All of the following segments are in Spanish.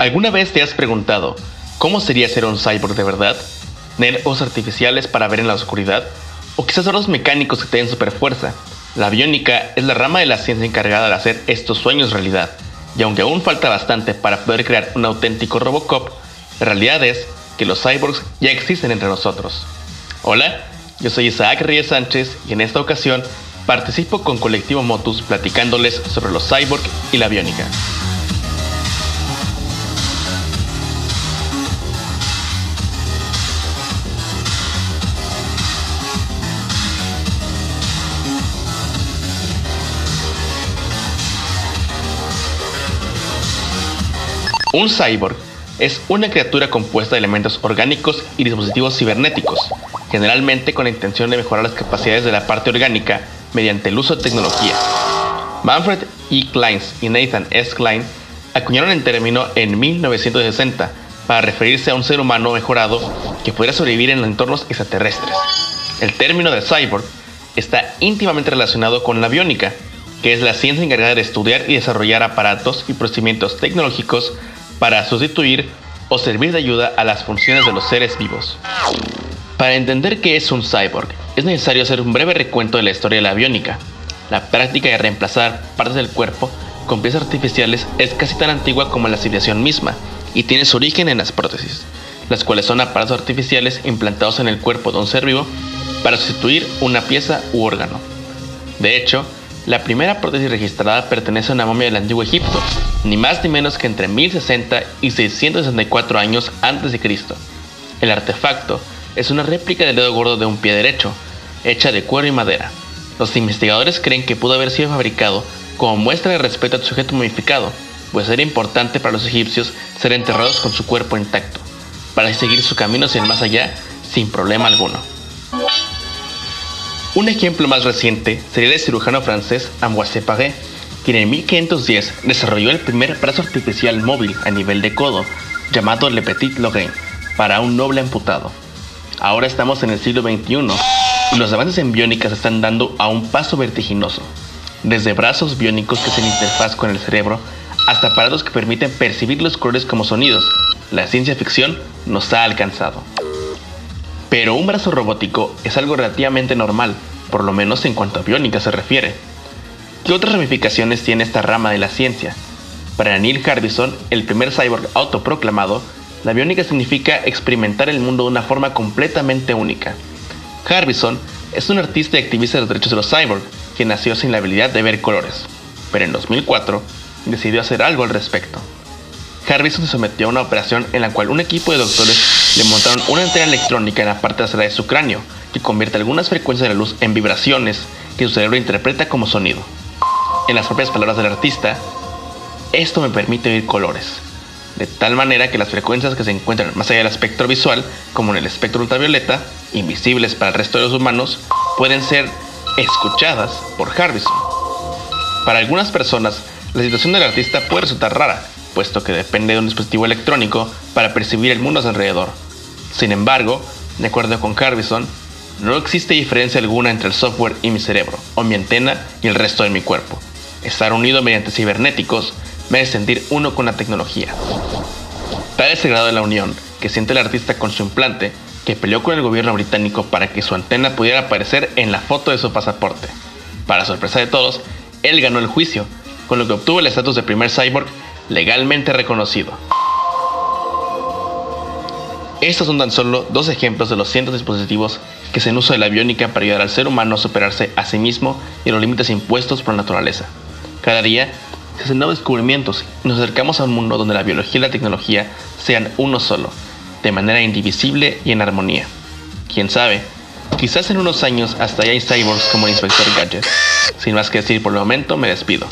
¿Alguna vez te has preguntado cómo sería ser un cyborg de verdad? ¿Tener ojos artificiales para ver en la oscuridad? ¿O quizás ojos mecánicos que te den super fuerza? La biónica es la rama de la ciencia encargada de hacer estos sueños realidad. Y aunque aún falta bastante para poder crear un auténtico Robocop, la realidad es que los cyborgs ya existen entre nosotros. Hola, yo soy Isaac Reyes Sánchez y en esta ocasión participo con Colectivo Motus platicándoles sobre los cyborgs y la biónica. Un cyborg es una criatura compuesta de elementos orgánicos y dispositivos cibernéticos, generalmente con la intención de mejorar las capacidades de la parte orgánica mediante el uso de tecnología. Manfred E. Kleins y Nathan S. Klein acuñaron el término en 1960 para referirse a un ser humano mejorado que pudiera sobrevivir en entornos extraterrestres. El término de cyborg está íntimamente relacionado con la biónica, que es la ciencia encargada de estudiar y desarrollar aparatos y procedimientos tecnológicos para sustituir o servir de ayuda a las funciones de los seres vivos. Para entender qué es un cyborg, es necesario hacer un breve recuento de la historia de la biónica. La práctica de reemplazar partes del cuerpo con piezas artificiales es casi tan antigua como la civilización misma y tiene su origen en las prótesis, las cuales son aparatos artificiales implantados en el cuerpo de un ser vivo para sustituir una pieza u órgano. De hecho, la primera prótesis registrada pertenece a una momia del antiguo Egipto, ni más ni menos que entre 1060 y 664 años antes de Cristo. El artefacto es una réplica del dedo gordo de un pie derecho, hecha de cuero y madera. Los investigadores creen que pudo haber sido fabricado como muestra de respeto al sujeto momificado, pues era importante para los egipcios ser enterrados con su cuerpo intacto, para seguir su camino hacia el más allá sin problema alguno. Un ejemplo más reciente sería el cirujano francés Ambroise Paré, quien en 1510 desarrolló el primer brazo artificial móvil a nivel de codo, llamado Le Petit Lorrain, para un noble amputado. Ahora estamos en el siglo XXI y los avances en biónica se están dando a un paso vertiginoso. Desde brazos biónicos que hacen interfaz con el cerebro hasta aparatos que permiten percibir los colores como sonidos, la ciencia ficción nos ha alcanzado. Pero un brazo robótico es algo relativamente normal, por lo menos en cuanto a biónica se refiere. ¿Qué otras ramificaciones tiene esta rama de la ciencia? Para Neil Harbison, el primer cyborg autoproclamado, la biónica significa experimentar el mundo de una forma completamente única. Harbison es un artista y activista de los derechos de los cyborgs, que nació sin la habilidad de ver colores, pero en 2004 decidió hacer algo al respecto. Harbison se sometió a una operación en la cual un equipo de doctores le montaron una antena electrónica en la parte trasera de su cráneo, que convierte algunas frecuencias de la luz en vibraciones que su cerebro interpreta como sonido. En las propias palabras del artista, esto me permite oír colores, de tal manera que las frecuencias que se encuentran más allá del espectro visual, como en el espectro ultravioleta, invisibles para el resto de los humanos, pueden ser escuchadas por Harbison. Para algunas personas, la situación del artista puede resultar rara, puesto que depende de un dispositivo electrónico para percibir el mundo a su alrededor. Sin embargo, de acuerdo con Harbison, no existe diferencia alguna entre el software y mi cerebro, o mi antena y el resto de mi cuerpo. Estar unido mediante cibernéticos me hace sentir uno con la tecnología. Tal es el grado de la unión que siente el artista con su implante, que peleó con el gobierno británico para que su antena pudiera aparecer en la foto de su pasaporte. Para sorpresa de todos, él ganó el juicio, con lo que obtuvo el estatus de primer cyborg legalmente reconocido. Estos son tan solo dos ejemplos de los cientos de dispositivos que se uso de la biónica para ayudar al ser humano a superarse a sí mismo y los límites impuestos por la naturaleza. Cada día se hacen nuevos descubrimientos y nos acercamos a un mundo donde la biología y la tecnología sean uno solo, de manera indivisible y en armonía. Quién sabe, quizás en unos años hasta ya hay cyborgs como el inspector Gadget. Sin más que decir por el momento, me despido.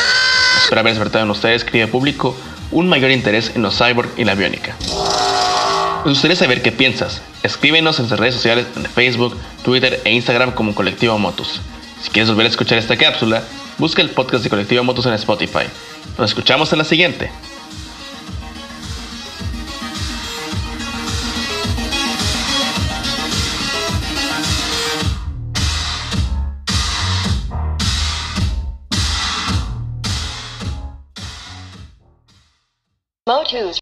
Espero haber despertado en ustedes, querido público, un mayor interés en los cyborg y la biónica. Nos gustaría saber qué piensas. Escríbenos en nuestras redes sociales en Facebook, Twitter e Instagram como Colectivo Motus. Si quieres volver a escuchar esta cápsula, busca el podcast de Colectivo Motus en Spotify. Nos escuchamos en la siguiente. Motus.